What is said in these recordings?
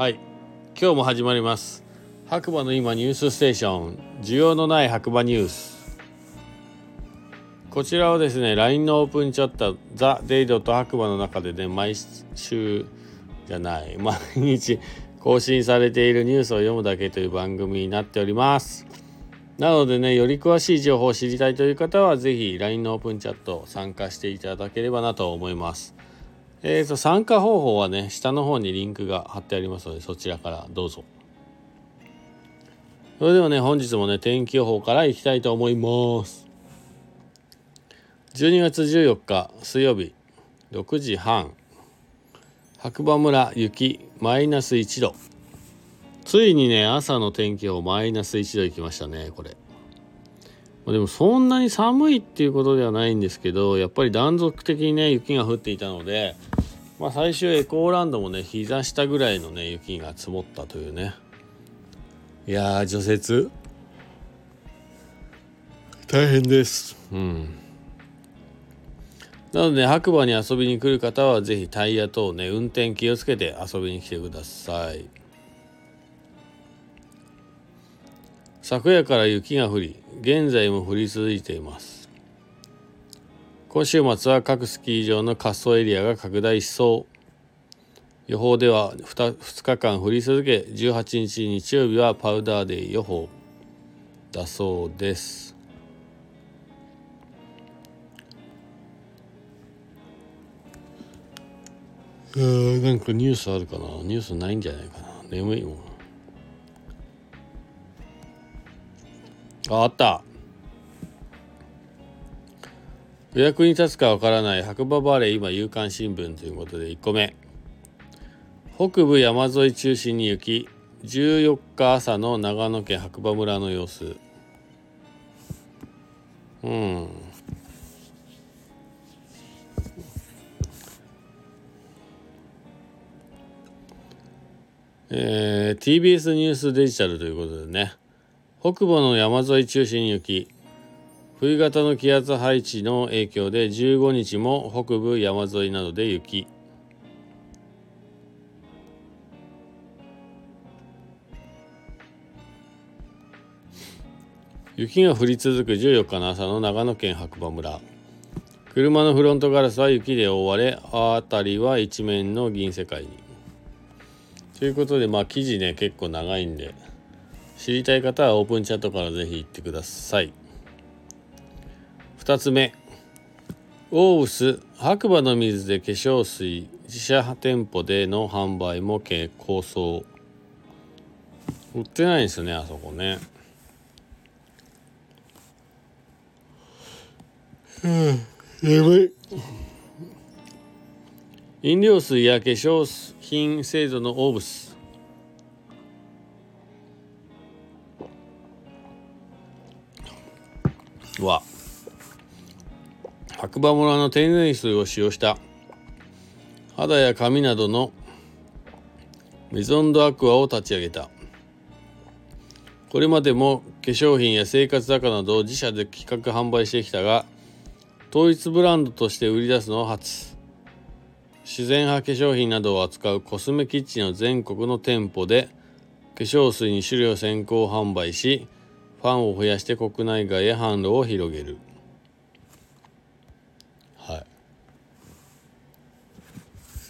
はい。今日も始まります。白馬の今ニュースステーション。需要のない白馬ニュース。こちらはですね LINE のオープンチャットザ・デイドと白馬の中でね毎週じゃない。毎日更新されているニュースを読むだけという番組になっております。なのでねより詳しい情報を知りたいという方は是非 LINE のオープンチャット参加していただければなと思います。えーと、参加方法はね、下の方にリンクが貼ってありますので、そちらからどうぞ。それではね、本日もね、天気予報からいきたいと思います。12月14日水曜日、6時半、白馬村雪マイナス1度。ついにね、朝の天気予報マイナス1度いきましたね、これ。でもそんなに寒いっていうことではないんですけどやっぱり断続的にね雪が降っていたので、まあ、最終エコーランドもね膝下ぐらいのね雪が積もったというね。いや除雪。大変です。うん。なので、白馬に遊びに来る方は、ぜひタイヤ等ね、運転気をつけて遊びに来てください。昨夜から雪が降り、現在も降り続いています。今週末は各スキー場の滑走エリアが拡大しそう。予報では 2, 2日間降り続け18日日曜日はパウダーデイ予報。だそうです。うんなんかニュースあるかな？ニュースないんじゃないかな？眠いもん。ああった。予約に立つかわからない白馬バレー今夕刊新聞ということで1個目。北部山沿い中心に雪14日朝の長野県白馬村の様子。うん。えー、TBS ニュースデジタルということでね。北部の山沿い中心に雪冬型の気圧配置の影響で15日も北部山沿いなどで雪。雪が降り続く14日の朝の長野県白馬村。車のフロントガラスは雪で覆われ辺りは一面の銀世界に。ということでまあ記事ね結構長いんで知りたい方はオープンチャットからぜひ行ってください。2つ目。オーウス白馬の水で化粧水自社店舗での販売も構想売ってないんですよねあそこね。うん眠い。飲料水や化粧品製造のオーブス。は白馬村の天然水を使用した。肌や髪などのメゾンドアクアを立ち上げた。これまでも化粧品や生活雑貨などを自社で企画販売してきたが統一ブランドとして売り出すのは初。自然派化粧品などを扱うコスメキッチンの全国の店舗で化粧水に種類を先行販売しファンを増やして国内外へ販路を広げるはい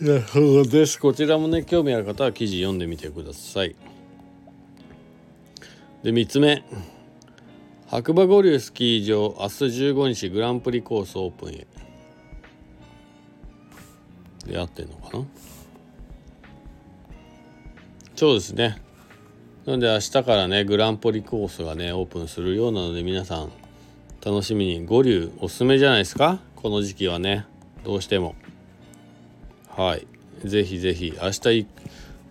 なるほどです。こちらもね興味ある方は記事読んでみてください。で3つ目。白馬五流スキー場明日15日グランプリコースオープンへ。で合ってんのかな？そうですね。なので明日からねグランプリコースがねオープンするようなので皆さん楽しみに。五流おすすめじゃないですか？この時期はね。どうしても。はい。ぜひぜひ明日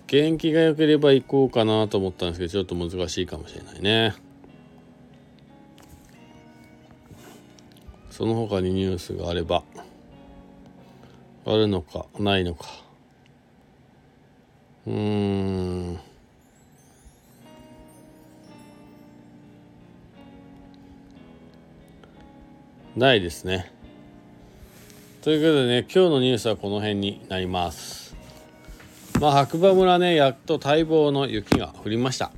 元気が良ければ行こうかなと思ったんですけどちょっと難しいかもしれないね。その他にニュースがあればあるのかないのか。うーん。ないですね。ということでね、今日のニュースはこの辺になります。まあ白馬村ねやっと待望の雪が降りました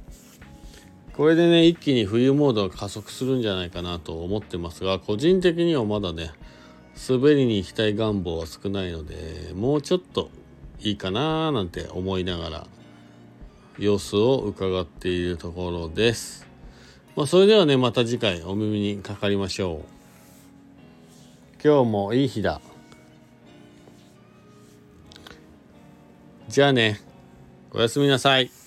これでね一気に冬モードが加速するんじゃないかなと思ってますが個人的にはまだね滑りに行きたい願望は少ないのでもうちょっといいかななんて思いながら様子を伺っているところです。まあ、それではねまた次回お耳にかかりましょう。今日もいい日だ。じゃあねおやすみなさい。